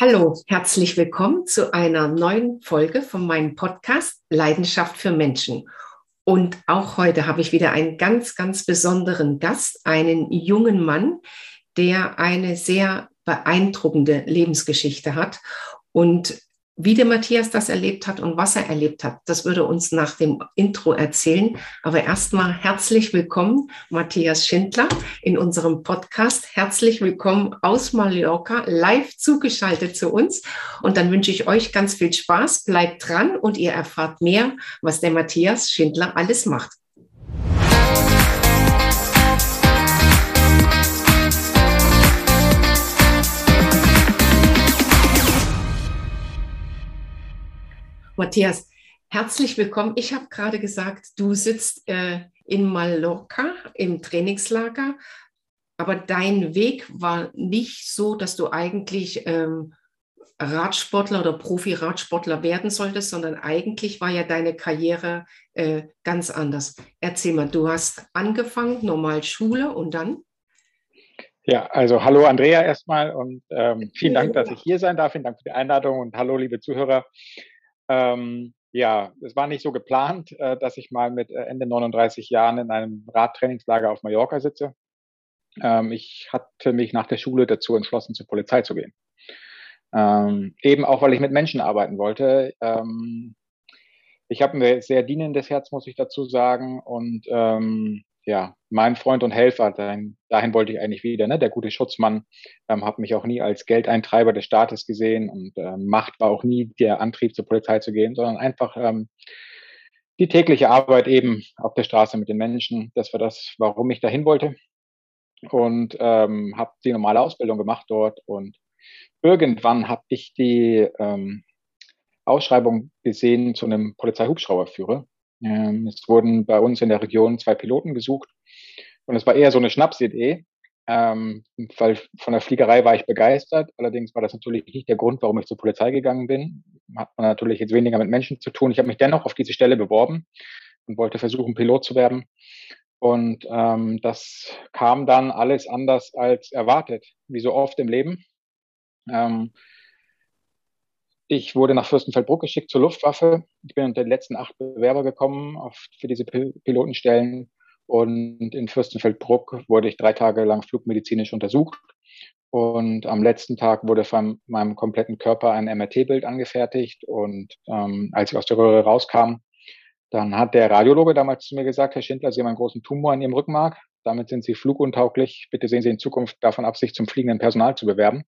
Hallo, herzlich willkommen zu einer neuen Folge von meinem Podcast Leidenschaft für Menschen. Und auch heute habe ich wieder einen ganz, ganz besonderen Gast, einen jungen Mann, der eine sehr beeindruckende Lebensgeschichte hat. Und wie der Matthias das erlebt hat und was er erlebt hat, das würde uns nach dem Intro erzählen. Aber erstmal herzlich willkommen, Matthias Schindler, in unserem Podcast. Herzlich willkommen aus Mallorca, live zugeschaltet zu uns. Und dann wünsche ich euch ganz viel Spaß. Bleibt dran und ihr erfahrt mehr, was der Matthias Schindler alles macht. Matthias, herzlich willkommen. Ich habe gerade gesagt, du sitzt äh, in Mallorca im Trainingslager, aber dein Weg war nicht so, dass du eigentlich ähm, Radsportler oder Profi-Radsportler werden solltest, sondern eigentlich war ja deine Karriere äh, ganz anders. Erzähl mal, du hast angefangen, normal Schule und dann? Ja, also hallo Andrea erstmal und ähm, vielen Dank, dass ich hier sein darf. Vielen Dank für die Einladung und hallo liebe Zuhörer. Ähm, ja, es war nicht so geplant, äh, dass ich mal mit äh, Ende 39 Jahren in einem Radtrainingslager auf Mallorca sitze. Ähm, ich hatte mich nach der Schule dazu entschlossen, zur Polizei zu gehen. Ähm, eben auch, weil ich mit Menschen arbeiten wollte. Ähm, ich habe ein sehr dienendes Herz, muss ich dazu sagen. Und ähm, ja, mein Freund und Helfer, dahin, dahin wollte ich eigentlich wieder, ne? der gute Schutzmann, ähm, habe mich auch nie als Geldeintreiber des Staates gesehen und ähm, Macht war auch nie der Antrieb, zur Polizei zu gehen, sondern einfach ähm, die tägliche Arbeit eben auf der Straße mit den Menschen. Das war das, warum ich dahin wollte und ähm, habe die normale Ausbildung gemacht dort und irgendwann habe ich die ähm, Ausschreibung gesehen zu einem Polizeihubschrauberführer ähm, es wurden bei uns in der Region zwei Piloten gesucht und es war eher so eine Schnapsidee, ähm, weil von der Fliegerei war ich begeistert. Allerdings war das natürlich nicht der Grund, warum ich zur Polizei gegangen bin. Hat man natürlich jetzt weniger mit Menschen zu tun. Ich habe mich dennoch auf diese Stelle beworben und wollte versuchen, Pilot zu werden. Und ähm, das kam dann alles anders als erwartet, wie so oft im Leben. Ähm, ich wurde nach Fürstenfeldbruck geschickt zur Luftwaffe. Ich bin unter den letzten acht Bewerber gekommen auf, für diese Pilotenstellen. Und in Fürstenfeldbruck wurde ich drei Tage lang flugmedizinisch untersucht. Und am letzten Tag wurde von meinem kompletten Körper ein MRT-Bild angefertigt. Und ähm, als ich aus der Röhre rauskam, dann hat der Radiologe damals zu mir gesagt, Herr Schindler, Sie haben einen großen Tumor in Ihrem Rückenmark. Damit sind Sie fluguntauglich. Bitte sehen Sie in Zukunft davon ab, sich zum fliegenden Personal zu bewerben.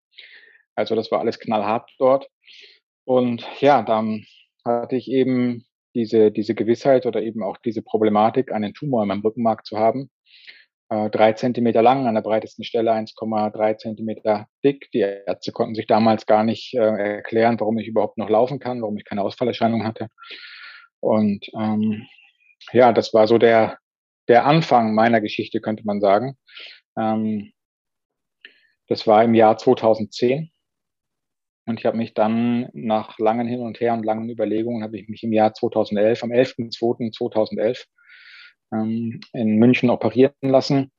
Also das war alles knallhart dort. Und ja, dann hatte ich eben diese, diese Gewissheit oder eben auch diese Problematik, einen Tumor in meinem Rückenmark zu haben. Äh, drei Zentimeter lang, an der breitesten Stelle 1,3 Zentimeter dick. Die Ärzte konnten sich damals gar nicht äh, erklären, warum ich überhaupt noch laufen kann, warum ich keine Ausfallerscheinung hatte. Und ähm, ja, das war so der, der Anfang meiner Geschichte, könnte man sagen. Ähm, das war im Jahr 2010. Und ich habe mich dann nach langen Hin und Her und langen Überlegungen, habe ich mich im Jahr 2011, am 11.02.2011 ähm, in München operieren lassen.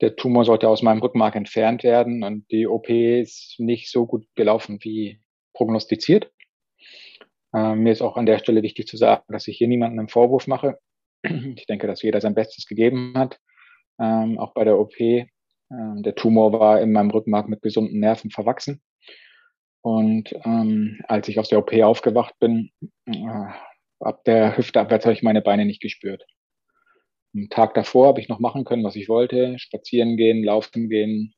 Der Tumor sollte aus meinem Rückenmark entfernt werden und die OP ist nicht so gut gelaufen wie prognostiziert. Ähm, mir ist auch an der Stelle wichtig zu sagen, dass ich hier niemanden einen Vorwurf mache. Ich denke, dass jeder sein Bestes gegeben hat. Ähm, auch bei der OP. Der Tumor war in meinem Rückenmark mit gesunden Nerven verwachsen. Und ähm, als ich aus der OP aufgewacht bin, äh, ab der Hüfte abwärts habe ich meine Beine nicht gespürt. Am Tag davor habe ich noch machen können, was ich wollte, spazieren gehen, laufen gehen,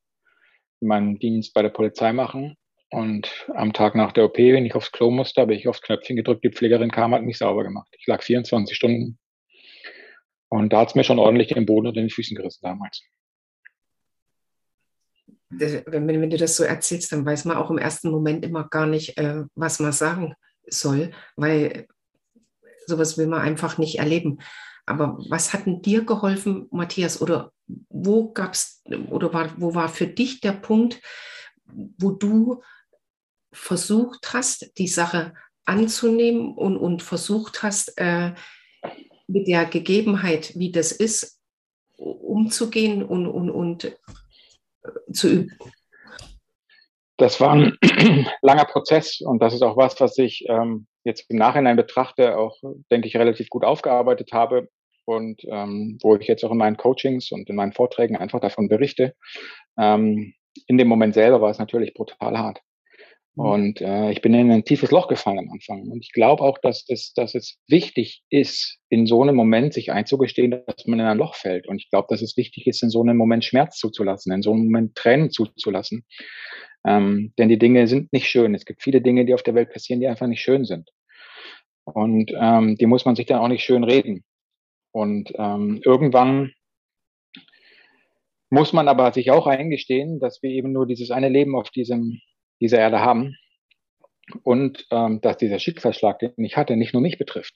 meinen Dienst bei der Polizei machen. Und am Tag nach der OP, wenn ich aufs Klo musste, habe ich aufs Knöpfchen gedrückt, die Pflegerin kam, hat mich sauber gemacht. Ich lag 24 Stunden. Und da hat es mir schon ordentlich den Boden unter den Füßen gerissen damals wenn, wenn, du das so erzählst, dann weiß man auch im ersten Moment immer gar nicht, äh, was man sagen soll, weil sowas will man einfach nicht erleben. Aber was hat denn dir geholfen, Matthias? Oder wo gab's oder war, wo war für dich der Punkt, wo du versucht hast, die Sache anzunehmen und, und versucht hast, äh, mit der Gegebenheit, wie das ist, umzugehen und, und, und zu üben? das war ein langer Prozess und das ist auch was, was ich ähm, jetzt im Nachhinein betrachte, auch, denke ich, relativ gut aufgearbeitet habe und ähm, wo ich jetzt auch in meinen Coachings und in meinen Vorträgen einfach davon berichte. Ähm, in dem Moment selber war es natürlich brutal hart. Mhm. Und äh, ich bin in ein tiefes Loch gefallen am Anfang. Und ich glaube auch, dass es, dass es wichtig ist, in so einem Moment sich einzugestehen, dass man in ein Loch fällt. Und ich glaube, dass es wichtig ist, in so einem Moment Schmerz zuzulassen, in so einem Moment Tränen zuzulassen. Ähm, denn die Dinge sind nicht schön. Es gibt viele Dinge, die auf der Welt passieren, die einfach nicht schön sind. Und ähm, die muss man sich dann auch nicht schön reden. Und ähm, irgendwann muss man aber sich auch eingestehen, dass wir eben nur dieses eine Leben auf diesem, dieser Erde haben und ähm, dass dieser Schicksalsschlag, den ich hatte, nicht nur mich betrifft.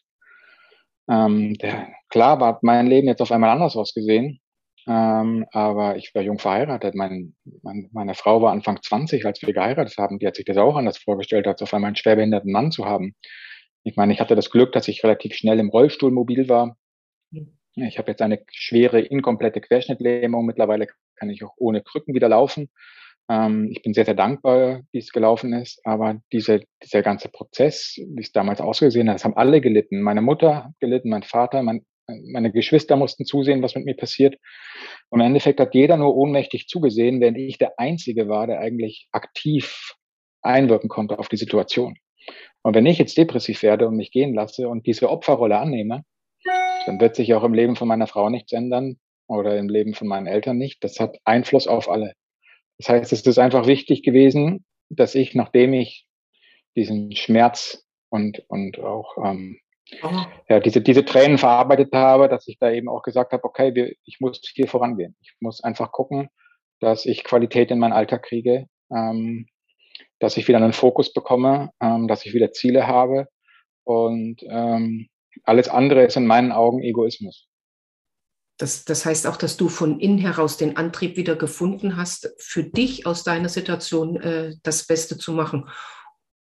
Ähm, der, klar war mein Leben jetzt auf einmal anders ausgesehen, ähm, aber ich war jung verheiratet. Mein, mein, meine Frau war Anfang 20, als wir geheiratet haben. Die hat sich das auch anders vorgestellt, als auf einmal einen schwerbehinderten Mann zu haben. Ich meine, ich hatte das Glück, dass ich relativ schnell im Rollstuhl mobil war. Ich habe jetzt eine schwere, inkomplette Querschnittlähmung. Mittlerweile kann ich auch ohne Krücken wieder laufen. Ähm, ich bin sehr, sehr dankbar, wie es gelaufen ist. Aber diese, dieser ganze Prozess, wie es damals ausgesehen hat, das haben alle gelitten. Meine Mutter hat gelitten, mein Vater, mein, meine Geschwister mussten zusehen, was mit mir passiert. Und im Endeffekt hat jeder nur ohnmächtig zugesehen, während ich der Einzige war, der eigentlich aktiv einwirken konnte auf die Situation. Und wenn ich jetzt depressiv werde und mich gehen lasse und diese Opferrolle annehme, dann wird sich auch im Leben von meiner Frau nichts ändern oder im Leben von meinen Eltern nicht. Das hat Einfluss auf alle. Das heißt, es ist einfach wichtig gewesen, dass ich, nachdem ich diesen Schmerz und, und auch ähm, oh. ja, diese, diese Tränen verarbeitet habe, dass ich da eben auch gesagt habe, okay, wir, ich muss hier vorangehen. Ich muss einfach gucken, dass ich Qualität in meinen Alltag kriege, ähm, dass ich wieder einen Fokus bekomme, ähm, dass ich wieder Ziele habe und ähm, alles andere ist in meinen Augen Egoismus. Das, das heißt auch, dass du von innen heraus den Antrieb wieder gefunden hast, für dich aus deiner Situation äh, das Beste zu machen.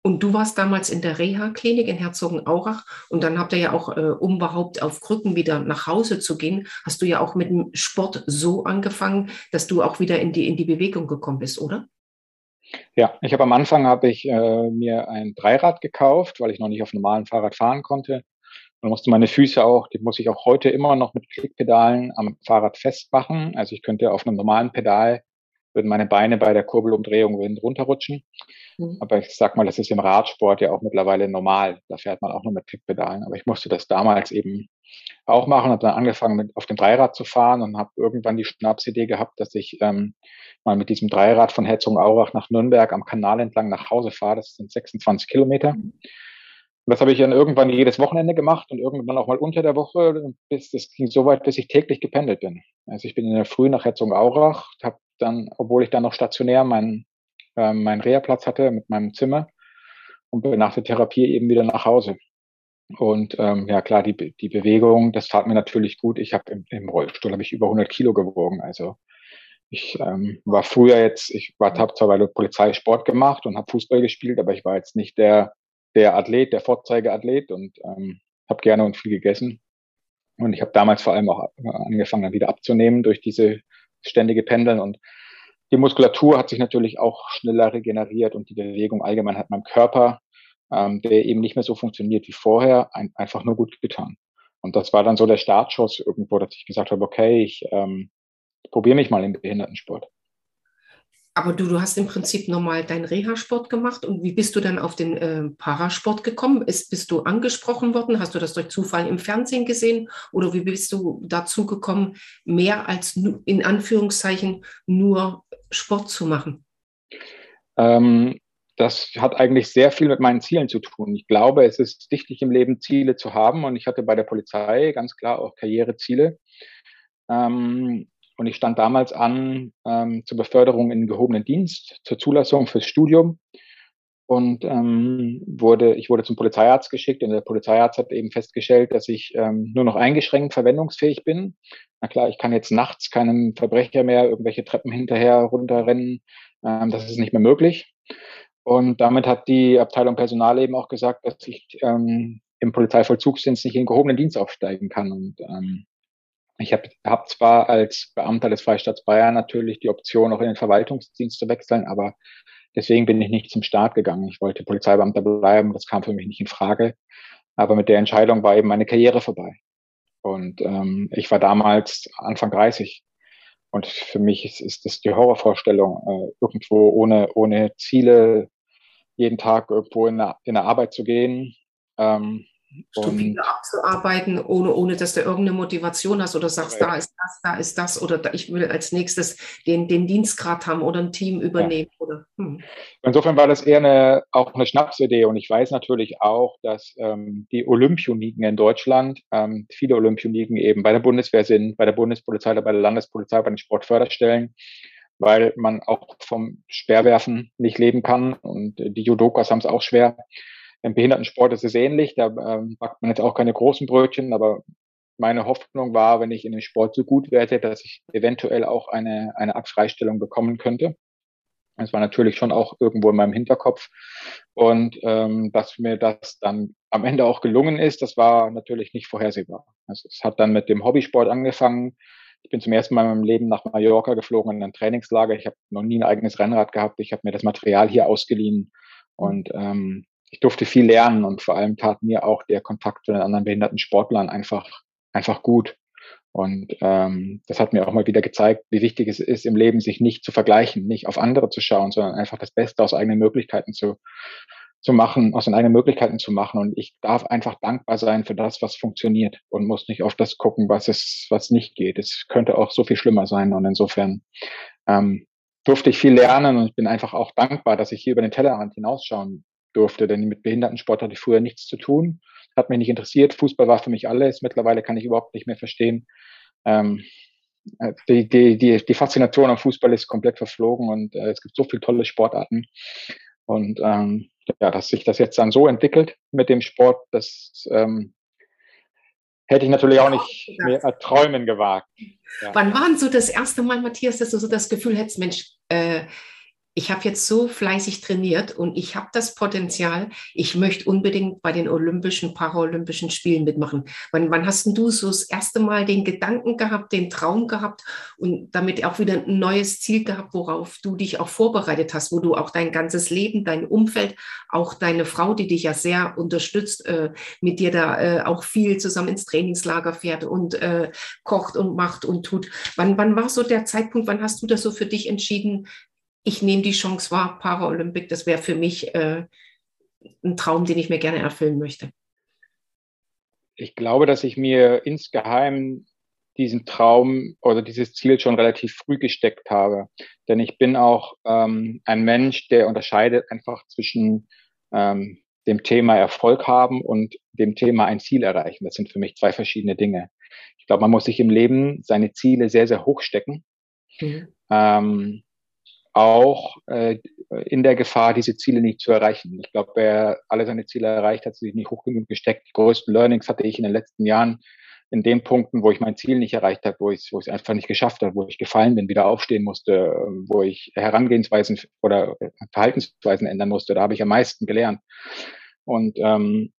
Und du warst damals in der Reha-Klinik in Herzogenaurach und dann habt ihr ja auch, äh, um überhaupt auf Krücken wieder nach Hause zu gehen, hast du ja auch mit dem Sport so angefangen, dass du auch wieder in die, in die Bewegung gekommen bist, oder? Ja, ich habe am Anfang habe ich äh, mir ein Dreirad gekauft, weil ich noch nicht auf normalen Fahrrad fahren konnte. Man musste meine Füße auch, die muss ich auch heute immer noch mit Klickpedalen am Fahrrad festmachen. Also ich könnte auf einem normalen Pedal, würden meine Beine bei der Kurbelumdrehung runterrutschen. Mhm. Aber ich sag mal, das ist im Radsport ja auch mittlerweile normal. Da fährt man auch nur mit Klickpedalen. Aber ich musste das damals eben auch machen, habe dann angefangen mit auf dem Dreirad zu fahren und habe irgendwann die Schnapsidee gehabt, dass ich ähm, mal mit diesem Dreirad von Herzogenaurach nach Nürnberg am Kanal entlang nach Hause fahre. Das sind 26 Kilometer. Mhm. Und das habe ich dann irgendwann jedes Wochenende gemacht und irgendwann auch mal unter der Woche, bis das ging so weit, bis ich täglich gependelt bin. Also ich bin in der Früh nach Herzogenaurach, habe dann, obwohl ich dann noch stationär meinen äh, meinen Reha-Platz hatte mit meinem Zimmer und bin nach der Therapie eben wieder nach Hause. Und ähm, ja klar, die, die Bewegung, das tat mir natürlich gut. Ich habe im, im Rollstuhl habe ich über 100 Kilo gewogen. Also ich ähm, war früher jetzt, ich war habe zwar bei der Polizei Sport gemacht und habe Fußball gespielt, aber ich war jetzt nicht der der Athlet, der Vorzeigeathlet und ähm, habe gerne und viel gegessen. Und ich habe damals vor allem auch angefangen, dann wieder abzunehmen durch diese ständige Pendeln. Und die Muskulatur hat sich natürlich auch schneller regeneriert und die Bewegung allgemein hat meinem Körper, ähm, der eben nicht mehr so funktioniert wie vorher, ein, einfach nur gut getan. Und das war dann so der Startschuss irgendwo, dass ich gesagt habe, okay, ich ähm, probiere mich mal im Behindertensport. Aber du, du hast im Prinzip normal deinen Reha-Sport gemacht und wie bist du dann auf den äh, Parasport gekommen? Ist, bist du angesprochen worden? Hast du das durch Zufall im Fernsehen gesehen? Oder wie bist du dazu gekommen, mehr als in Anführungszeichen nur Sport zu machen? Ähm, das hat eigentlich sehr viel mit meinen Zielen zu tun. Ich glaube, es ist wichtig im Leben Ziele zu haben und ich hatte bei der Polizei ganz klar auch Karriereziele. Ähm, und ich stand damals an ähm, zur Beförderung in gehobenen Dienst, zur Zulassung fürs Studium. Und ähm, wurde, ich wurde zum Polizeiarzt geschickt und der Polizeiarzt hat eben festgestellt, dass ich ähm, nur noch eingeschränkt verwendungsfähig bin. Na klar, ich kann jetzt nachts keinem Verbrecher mehr irgendwelche Treppen hinterher runterrennen. Ähm, das ist nicht mehr möglich. Und damit hat die Abteilung Personal eben auch gesagt, dass ich ähm, im Polizeivollzugsdienst nicht in gehobenen Dienst aufsteigen kann. Und ähm, ich habe hab zwar als Beamter des Freistaats Bayern natürlich die Option, auch in den Verwaltungsdienst zu wechseln, aber Deswegen bin ich nicht zum Start gegangen. Ich wollte Polizeibeamter bleiben, das kam für mich nicht in Frage. Aber mit der Entscheidung war eben meine Karriere vorbei. Und ähm, ich war damals Anfang 30. Und für mich ist, ist das die Horrorvorstellung, äh, irgendwo ohne, ohne Ziele jeden Tag irgendwo in der, in der Arbeit zu gehen. Ähm, stupide abzuarbeiten, ohne, ohne dass du irgendeine Motivation hast oder sagst, ja. da ist das, da ist das oder da, ich will als nächstes den, den Dienstgrad haben oder ein Team übernehmen. Ja. Oder, hm. Insofern war das eher eine, auch eine Schnapsidee und ich weiß natürlich auch, dass ähm, die Olympioniken in Deutschland, ähm, viele Olympioniken eben bei der Bundeswehr sind, bei der Bundespolizei oder bei der Landespolizei, bei den Sportförderstellen weil man auch vom Speerwerfen nicht leben kann und die Judokas haben es auch schwer. Im Behindertensport ist es ähnlich. Da ähm, backt man jetzt auch keine großen Brötchen, aber meine Hoffnung war, wenn ich in dem Sport so gut werde, dass ich eventuell auch eine, eine Art Freistellung bekommen könnte. Das war natürlich schon auch irgendwo in meinem Hinterkopf. Und ähm, dass mir das dann am Ende auch gelungen ist, das war natürlich nicht vorhersehbar. Also es hat dann mit dem Hobbysport angefangen. Ich bin zum ersten Mal in meinem Leben nach Mallorca geflogen in ein Trainingslager. Ich habe noch nie ein eigenes Rennrad gehabt. Ich habe mir das Material hier ausgeliehen und ähm, ich durfte viel lernen und vor allem tat mir auch der Kontakt zu den anderen behinderten Sportlern einfach, einfach gut. Und ähm, das hat mir auch mal wieder gezeigt, wie wichtig es ist, im Leben sich nicht zu vergleichen, nicht auf andere zu schauen, sondern einfach das Beste aus eigenen Möglichkeiten zu, zu machen, aus den eigenen Möglichkeiten zu machen. Und ich darf einfach dankbar sein für das, was funktioniert und muss nicht auf das gucken, was es, was nicht geht. Es könnte auch so viel schlimmer sein. Und insofern ähm, durfte ich viel lernen und ich bin einfach auch dankbar, dass ich hier über den Tellerrand hinausschauen durfte, denn mit Behindertensport hatte ich früher nichts zu tun, hat mich nicht interessiert. Fußball war für mich alles. Mittlerweile kann ich überhaupt nicht mehr verstehen. Ähm, äh, die, die, die, die Faszination am Fußball ist komplett verflogen und äh, es gibt so viele tolle Sportarten. Und ähm, ja, dass sich das jetzt dann so entwickelt mit dem Sport, das ähm, hätte ich natürlich auch nicht mehr träumen gewagt. Ja. Wann war denn so das erste Mal, Matthias, dass du so das Gefühl hättest, Mensch, äh, ich habe jetzt so fleißig trainiert und ich habe das Potenzial, ich möchte unbedingt bei den Olympischen, Paralympischen Spielen mitmachen. Wann, wann hast du so das erste Mal den Gedanken gehabt, den Traum gehabt und damit auch wieder ein neues Ziel gehabt, worauf du dich auch vorbereitet hast, wo du auch dein ganzes Leben, dein Umfeld, auch deine Frau, die dich ja sehr unterstützt, äh, mit dir da äh, auch viel zusammen ins Trainingslager fährt und äh, kocht und macht und tut. Wann, wann war so der Zeitpunkt, wann hast du das so für dich entschieden, ich nehme die Chance wahr, Paralympic, das wäre für mich äh, ein Traum, den ich mir gerne erfüllen möchte. Ich glaube, dass ich mir insgeheim diesen Traum oder dieses Ziel schon relativ früh gesteckt habe. Denn ich bin auch ähm, ein Mensch, der unterscheidet einfach zwischen ähm, dem Thema Erfolg haben und dem Thema ein Ziel erreichen. Das sind für mich zwei verschiedene Dinge. Ich glaube, man muss sich im Leben seine Ziele sehr, sehr hoch stecken. Mhm. Ähm, auch äh, in der Gefahr, diese Ziele nicht zu erreichen. Ich glaube, wer alle seine Ziele erreicht hat, sich nicht hoch genug gesteckt. Die größten Learnings hatte ich in den letzten Jahren in den Punkten, wo ich mein Ziel nicht erreicht habe, wo ich es einfach nicht geschafft habe, wo ich gefallen bin, wieder aufstehen musste, wo ich Herangehensweisen oder Verhaltensweisen ändern musste. Da habe ich am meisten gelernt. Und ähm,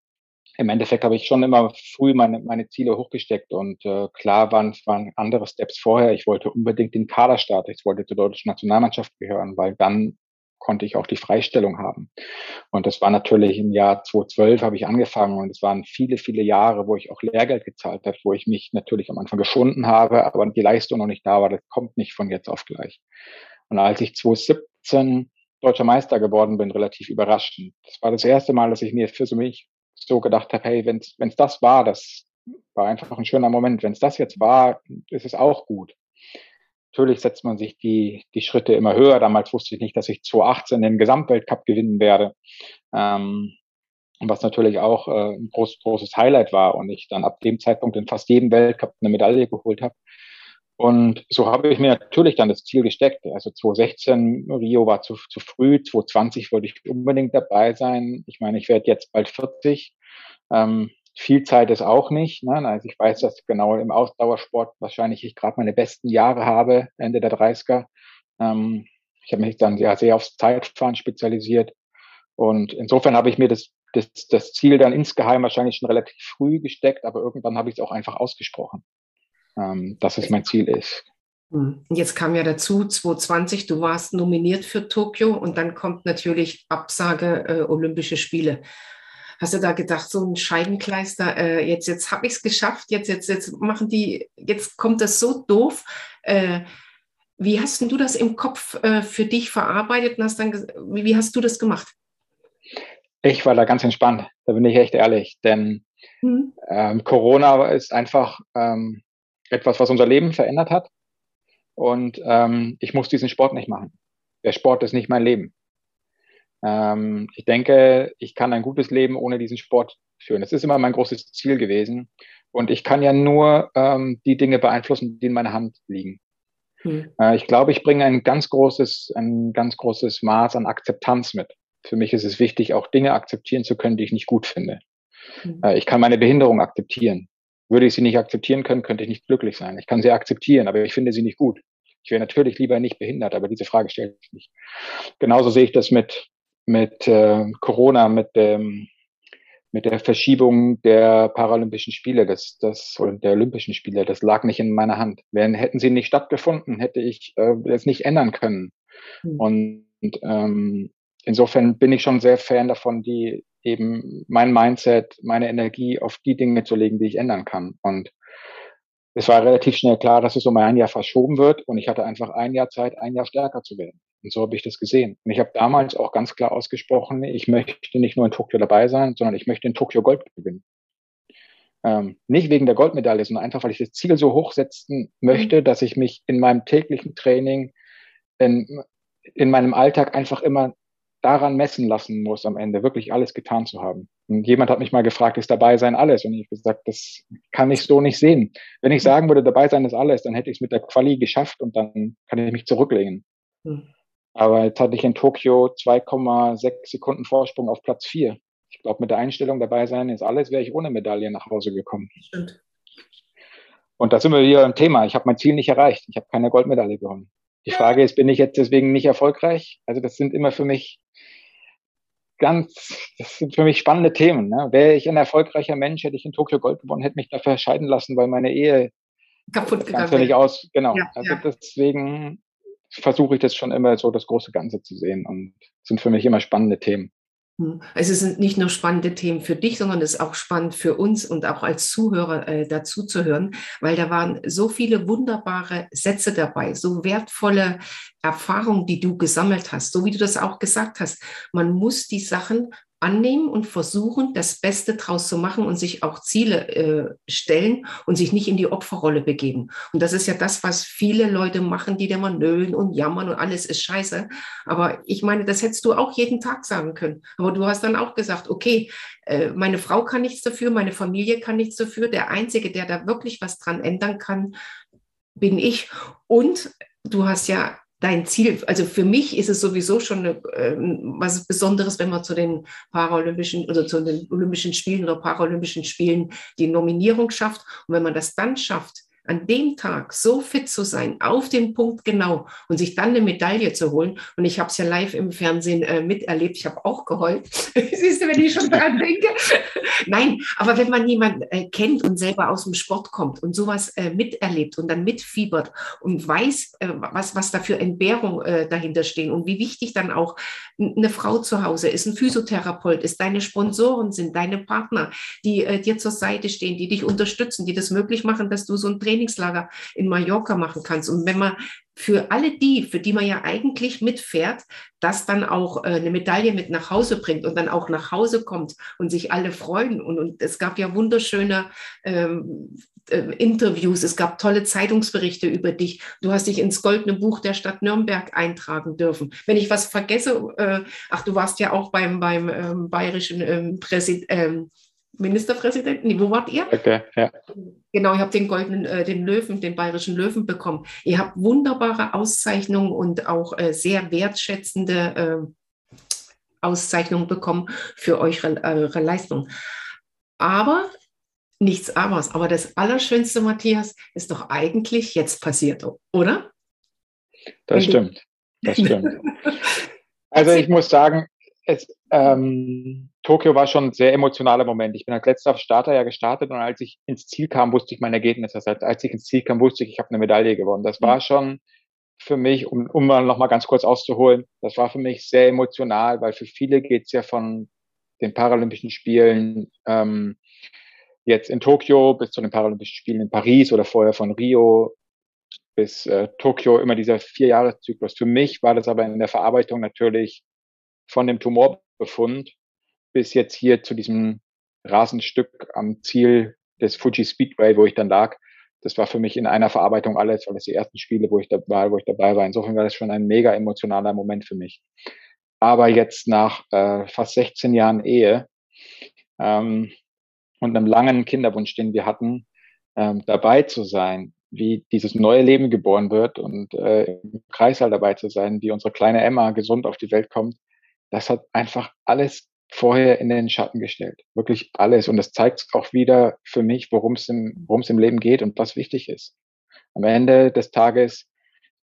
im Endeffekt habe ich schon immer früh meine, meine Ziele hochgesteckt und äh, klar waren, waren andere Steps vorher. Ich wollte unbedingt den Kader starten. Ich wollte zur deutschen Nationalmannschaft gehören, weil dann konnte ich auch die Freistellung haben. Und das war natürlich im Jahr 2012 habe ich angefangen und es waren viele, viele Jahre, wo ich auch Lehrgeld gezahlt habe, wo ich mich natürlich am Anfang geschunden habe, aber die Leistung noch nicht da war. Das kommt nicht von jetzt auf gleich. Und als ich 2017 deutscher Meister geworden bin, relativ überraschend. Das war das erste Mal, dass ich mir für mich so gedacht habe, hey, wenn es das war, das war einfach ein schöner Moment. Wenn es das jetzt war, ist es auch gut. Natürlich setzt man sich die, die Schritte immer höher. Damals wusste ich nicht, dass ich 2018 den Gesamtweltcup gewinnen werde. Ähm, was natürlich auch äh, ein groß, großes Highlight war und ich dann ab dem Zeitpunkt in fast jedem Weltcup eine Medaille geholt habe. Und so habe ich mir natürlich dann das Ziel gesteckt. Also 2016 Rio war zu, zu früh, 2020 wollte ich unbedingt dabei sein. Ich meine, ich werde jetzt bald 40. Ähm, viel Zeit ist auch nicht. Ne? Also ich weiß, dass genau im Ausdauersport wahrscheinlich ich gerade meine besten Jahre habe, Ende der 30er. Ähm, ich habe mich dann sehr, sehr aufs Zeitfahren spezialisiert. Und insofern habe ich mir das, das, das Ziel dann insgeheim wahrscheinlich schon relativ früh gesteckt, aber irgendwann habe ich es auch einfach ausgesprochen ähm, dass es mein Ziel ist. Hm. Jetzt kam ja dazu, 2020, du warst nominiert für Tokio und dann kommt natürlich Absage äh, Olympische Spiele. Hast du da gedacht, so ein Scheibenkleister, äh, jetzt, jetzt habe ich es geschafft, jetzt, jetzt, jetzt machen die, jetzt kommt das so doof. Äh, wie hast du das im Kopf äh, für dich verarbeitet und hast dann, wie hast du das gemacht? Ich war da ganz entspannt, da bin ich echt ehrlich, denn mhm. ähm, Corona ist einfach ähm, etwas, was unser Leben verändert hat und ähm, ich muss diesen Sport nicht machen. Der Sport ist nicht mein Leben. Ähm, ich denke, ich kann ein gutes Leben ohne diesen Sport führen. Das ist immer mein großes Ziel gewesen. Und ich kann ja nur ähm, die Dinge beeinflussen, die in meiner Hand liegen. Hm. Äh, ich glaube, ich bringe ein ganz großes, ein ganz großes Maß an Akzeptanz mit. Für mich ist es wichtig, auch Dinge akzeptieren zu können, die ich nicht gut finde. Hm. Äh, ich kann meine Behinderung akzeptieren. Würde ich sie nicht akzeptieren können, könnte ich nicht glücklich sein. Ich kann sie akzeptieren, aber ich finde sie nicht gut. Ich wäre natürlich lieber nicht behindert, aber diese Frage stellt sich nicht. Genauso sehe ich das mit, mit äh, Corona, mit dem, mit der Verschiebung der Paralympischen Spiele, das, das, und der Olympischen Spiele, das lag nicht in meiner Hand. Wenn, hätten sie nicht stattgefunden, hätte ich äh, das nicht ändern können. Mhm. Und ähm, insofern bin ich schon sehr Fan davon, die eben mein Mindset, meine Energie auf die Dinge zu legen, die ich ändern kann. Und es war relativ schnell klar, dass es um ein Jahr verschoben wird und ich hatte einfach ein Jahr Zeit, ein Jahr stärker zu werden. Und so habe ich das gesehen. Und ich habe damals auch ganz klar ausgesprochen, ich möchte nicht nur in Tokio dabei sein, sondern ich möchte in Tokio Gold gewinnen. Ähm, nicht wegen der Goldmedaille, sondern einfach, weil ich das Ziel so hoch setzen möchte, dass ich mich in meinem täglichen Training, in, in meinem Alltag einfach immer daran messen lassen muss, am Ende wirklich alles getan zu haben. Und jemand hat mich mal gefragt, ist dabei sein alles? Und ich habe gesagt, das kann ich so nicht sehen. Wenn ich sagen würde, dabei sein ist alles, dann hätte ich es mit der Quali geschafft und dann kann ich mich zurücklegen. Hm. Aber jetzt hatte ich in Tokio 2,6 Sekunden Vorsprung auf Platz 4. Ich glaube, mit der Einstellung dabei sein ist alles, wäre ich ohne Medaille nach Hause gekommen. Stimmt. Und da sind wir wieder im Thema. Ich habe mein Ziel nicht erreicht. Ich habe keine Goldmedaille gewonnen. Die Frage ist, bin ich jetzt deswegen nicht erfolgreich? Also das sind immer für mich ganz, das sind für mich spannende Themen. Ne? Wäre ich ein erfolgreicher Mensch, hätte ich in Tokio Gold gewonnen, hätte mich dafür scheiden lassen, weil meine Ehe kaputt gegangen nicht aus. Genau. Ja, also ja. deswegen versuche ich das schon immer so das große Ganze zu sehen und sind für mich immer spannende Themen. Hm. Also es sind nicht nur spannende Themen für dich, sondern es ist auch spannend für uns und auch als Zuhörer äh, dazu zu hören, weil da waren so viele wunderbare Sätze dabei, so wertvolle Erfahrungen, die du gesammelt hast, so wie du das auch gesagt hast. Man muss die Sachen annehmen und versuchen, das Beste draus zu machen und sich auch Ziele äh, stellen und sich nicht in die Opferrolle begeben. Und das ist ja das, was viele Leute machen, die immer nölen und jammern und alles ist scheiße. Aber ich meine, das hättest du auch jeden Tag sagen können. Aber du hast dann auch gesagt, okay, äh, meine Frau kann nichts dafür, meine Familie kann nichts dafür. Der Einzige, der da wirklich was dran ändern kann, bin ich. Und du hast ja dein Ziel? Also für mich ist es sowieso schon eine, äh, was Besonderes, wenn man zu den Paralympischen oder zu den Olympischen Spielen oder Paralympischen Spielen die Nominierung schafft. Und wenn man das dann schafft, an dem Tag so fit zu sein, auf den Punkt genau und sich dann eine Medaille zu holen. Und ich habe es ja live im Fernsehen äh, miterlebt. Ich habe auch geheult. Siehst du, wenn ich schon dran denke. Nein, aber wenn man jemanden äh, kennt und selber aus dem Sport kommt und sowas äh, miterlebt und dann mitfiebert und weiß, äh, was, was da für Entbehrung äh, dahinter stehen und wie wichtig dann auch eine Frau zu Hause ist, ein Physiotherapeut ist, deine Sponsoren sind, deine Partner, die äh, dir zur Seite stehen, die dich unterstützen, die das möglich machen, dass du so ein Training Trainingslager in Mallorca machen kannst. Und wenn man für alle die, für die man ja eigentlich mitfährt, das dann auch äh, eine Medaille mit nach Hause bringt und dann auch nach Hause kommt und sich alle freuen. Und, und es gab ja wunderschöne ähm, äh, Interviews, es gab tolle Zeitungsberichte über dich. Du hast dich ins Goldene Buch der Stadt Nürnberg eintragen dürfen. Wenn ich was vergesse, äh, ach, du warst ja auch beim, beim ähm, bayerischen ähm, Präsidenten. Ministerpräsidenten, nee, wo wart ihr? Okay, ja. Genau, ihr habt den goldenen, äh, den Löwen, den bayerischen Löwen bekommen. Ihr habt wunderbare Auszeichnungen und auch äh, sehr wertschätzende äh, Auszeichnungen bekommen für eure, eure Leistung. Aber nichts Abers. Aber das Allerschönste, Matthias, ist doch eigentlich jetzt passiert, oder? Das stimmt. Das stimmt. Also ich muss sagen, es, ähm, Tokio war schon ein sehr emotionaler Moment. Ich bin als letzter Starter ja gestartet und als ich ins Ziel kam, wusste ich mein Ergebnis. Das heißt, als ich ins Ziel kam, wusste ich, ich habe eine Medaille gewonnen. Das war schon für mich, um, um mal noch mal ganz kurz auszuholen, das war für mich sehr emotional, weil für viele geht es ja von den Paralympischen Spielen ähm, jetzt in Tokio bis zu den Paralympischen Spielen in Paris oder vorher von Rio bis äh, Tokio immer dieser Vierjahreszyklus. Für mich war das aber in der Verarbeitung natürlich von dem Tumorbefund bis jetzt hier zu diesem Rasenstück am Ziel des Fuji Speedway, wo ich dann lag. Das war für mich in einer Verarbeitung alles, weil das die ersten Spiele, wo ich dabei, wo ich dabei war. Insofern war das schon ein mega emotionaler Moment für mich. Aber jetzt nach äh, fast 16 Jahren Ehe ähm, und einem langen Kinderwunsch, den wir hatten, ähm, dabei zu sein, wie dieses neue Leben geboren wird und äh, im Kreißsaal dabei zu sein, wie unsere kleine Emma gesund auf die Welt kommt, das hat einfach alles vorher in den Schatten gestellt. Wirklich alles. Und das zeigt auch wieder für mich, worum es im, worum es im Leben geht und was wichtig ist. Am Ende des Tages,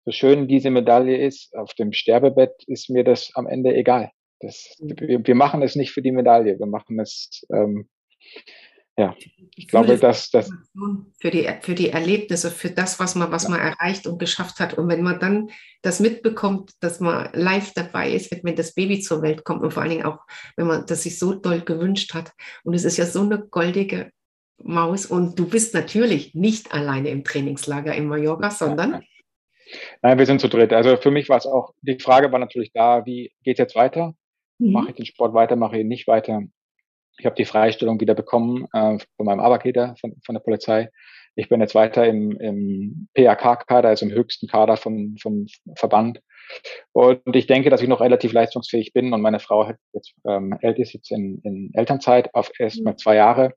so schön diese Medaille ist, auf dem Sterbebett ist mir das am Ende egal. Das, wir, wir machen es nicht für die Medaille, wir machen es ähm, ja, ich glaube, dass das für die für die Erlebnisse, für das, was man was ja. man erreicht und geschafft hat und wenn man dann das mitbekommt, dass man live dabei ist, wenn das Baby zur Welt kommt und vor allen Dingen auch, wenn man das sich so doll gewünscht hat und es ist ja so eine goldige Maus und du bist natürlich nicht alleine im Trainingslager in Mallorca, sondern Nein, wir sind zu dritt. Also für mich war es auch, die Frage war natürlich da, wie geht es jetzt weiter? Mhm. Mache ich den Sport weiter, mache ich ihn nicht weiter? Ich habe die Freistellung wieder bekommen äh, von meinem Arbeitgeber, von, von der Polizei. Ich bin jetzt weiter im, im PAK-Kader, also im höchsten Kader vom, vom Verband. Und ich denke, dass ich noch relativ leistungsfähig bin und meine Frau hat jetzt, ähm, ist jetzt in, in Elternzeit auf erst mal zwei Jahre.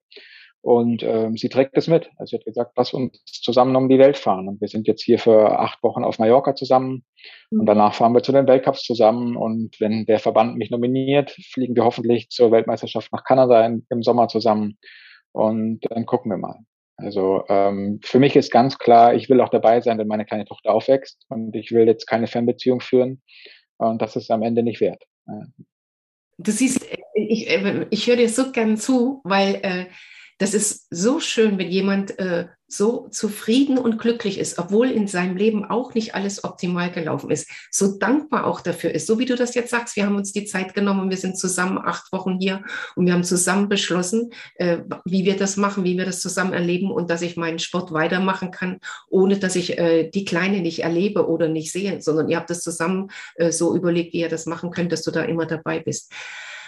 Und ähm, sie trägt es mit. Also sie hat gesagt, lass uns zusammen um die Welt fahren. Und wir sind jetzt hier für acht Wochen auf Mallorca zusammen. Und danach fahren wir zu den Weltcups zusammen. Und wenn der Verband mich nominiert, fliegen wir hoffentlich zur Weltmeisterschaft nach Kanada in, im Sommer zusammen. Und dann gucken wir mal. Also ähm, für mich ist ganz klar, ich will auch dabei sein, wenn meine kleine Tochter aufwächst. Und ich will jetzt keine Fernbeziehung führen. Und das ist am Ende nicht wert. Du siehst, ich, ich höre dir so gern zu, weil äh, das ist so schön, wenn jemand äh, so zufrieden und glücklich ist, obwohl in seinem Leben auch nicht alles optimal gelaufen ist, so dankbar auch dafür ist. So wie du das jetzt sagst, wir haben uns die Zeit genommen und wir sind zusammen acht Wochen hier und wir haben zusammen beschlossen, äh, wie wir das machen, wie wir das zusammen erleben und dass ich meinen Sport weitermachen kann, ohne dass ich äh, die Kleine nicht erlebe oder nicht sehe, sondern ihr habt das zusammen äh, so überlegt, wie ihr das machen könnt, dass du da immer dabei bist.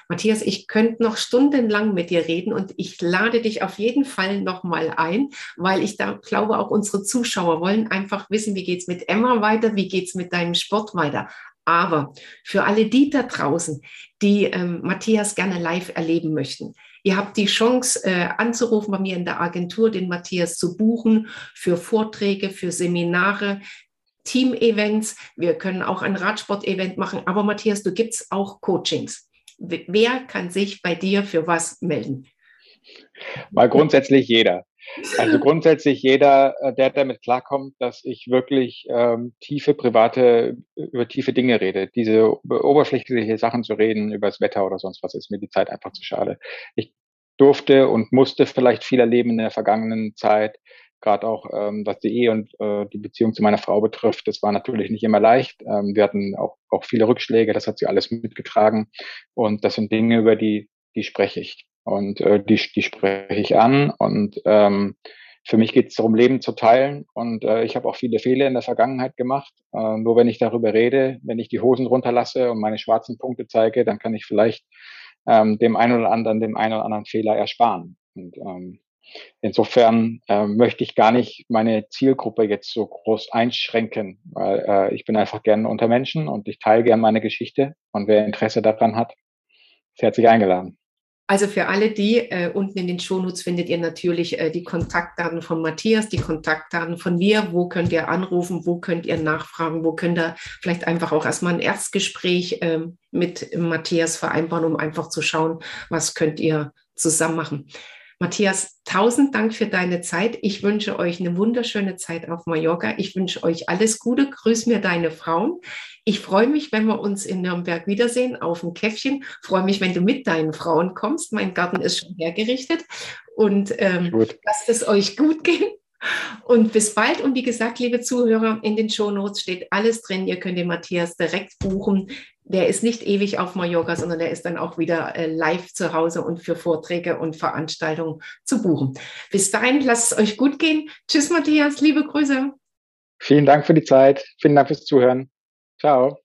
Matthias, ich könnte noch stundenlang mit dir reden und ich lade dich auf jeden Fall nochmal ein, weil ich da glaube, auch unsere Zuschauer wollen einfach wissen, wie geht es mit Emma weiter, wie geht es mit deinem Sport weiter. Aber für alle die da draußen, die ähm, Matthias gerne live erleben möchten, ihr habt die Chance äh, anzurufen bei mir in der Agentur, den Matthias zu buchen für Vorträge, für Seminare, Team-Events. Wir können auch ein Radsport-Event machen. Aber Matthias, du gibst auch Coachings. Wer kann sich bei dir für was melden? Mal grundsätzlich jeder. Also grundsätzlich jeder, äh, der damit klarkommt, dass ich wirklich ähm, tiefe private, über tiefe Dinge rede. Diese oberflächliche Sachen zu reden, über das Wetter oder sonst was, ist mir die Zeit einfach zu schade. Ich durfte und musste vielleicht viel erleben in der vergangenen Zeit gerade auch ähm, was die Ehe und äh, die Beziehung zu meiner Frau betrifft. Das war natürlich nicht immer leicht. Ähm, wir hatten auch, auch viele Rückschläge, das hat sie alles mitgetragen. Und das sind Dinge, über die, die spreche ich. Und äh, die, die spreche ich an. Und ähm, für mich geht es darum, Leben zu teilen. Und äh, ich habe auch viele Fehler in der Vergangenheit gemacht. Äh, nur wenn ich darüber rede, wenn ich die Hosen runterlasse und meine schwarzen Punkte zeige, dann kann ich vielleicht ähm, dem einen oder anderen, dem einen oder anderen Fehler ersparen. Und ähm, Insofern äh, möchte ich gar nicht meine Zielgruppe jetzt so groß einschränken, weil äh, ich bin einfach gerne unter Menschen und ich teile gerne meine Geschichte und wer Interesse daran hat, ist herzlich eingeladen. Also für alle die, äh, unten in den Shownotes findet ihr natürlich äh, die Kontaktdaten von Matthias, die Kontaktdaten von mir. Wo könnt ihr anrufen? Wo könnt ihr nachfragen? Wo könnt ihr vielleicht einfach auch erstmal ein Erstgespräch äh, mit Matthias vereinbaren, um einfach zu schauen, was könnt ihr zusammen machen. Matthias, tausend Dank für deine Zeit. Ich wünsche euch eine wunderschöne Zeit auf Mallorca. Ich wünsche euch alles Gute. Grüß mir deine Frauen. Ich freue mich, wenn wir uns in Nürnberg wiedersehen auf ein Käffchen. freue mich, wenn du mit deinen Frauen kommst. Mein Garten ist schon hergerichtet. Und ähm, lasst es euch gut gehen. Und bis bald. Und wie gesagt, liebe Zuhörer, in den Shownotes steht alles drin. Ihr könnt den Matthias direkt buchen. Der ist nicht ewig auf Mallorca, sondern der ist dann auch wieder äh, live zu Hause und für Vorträge und Veranstaltungen zu buchen. Bis dahin, lasst es euch gut gehen. Tschüss, Matthias. Liebe Grüße. Vielen Dank für die Zeit. Vielen Dank fürs Zuhören. Ciao.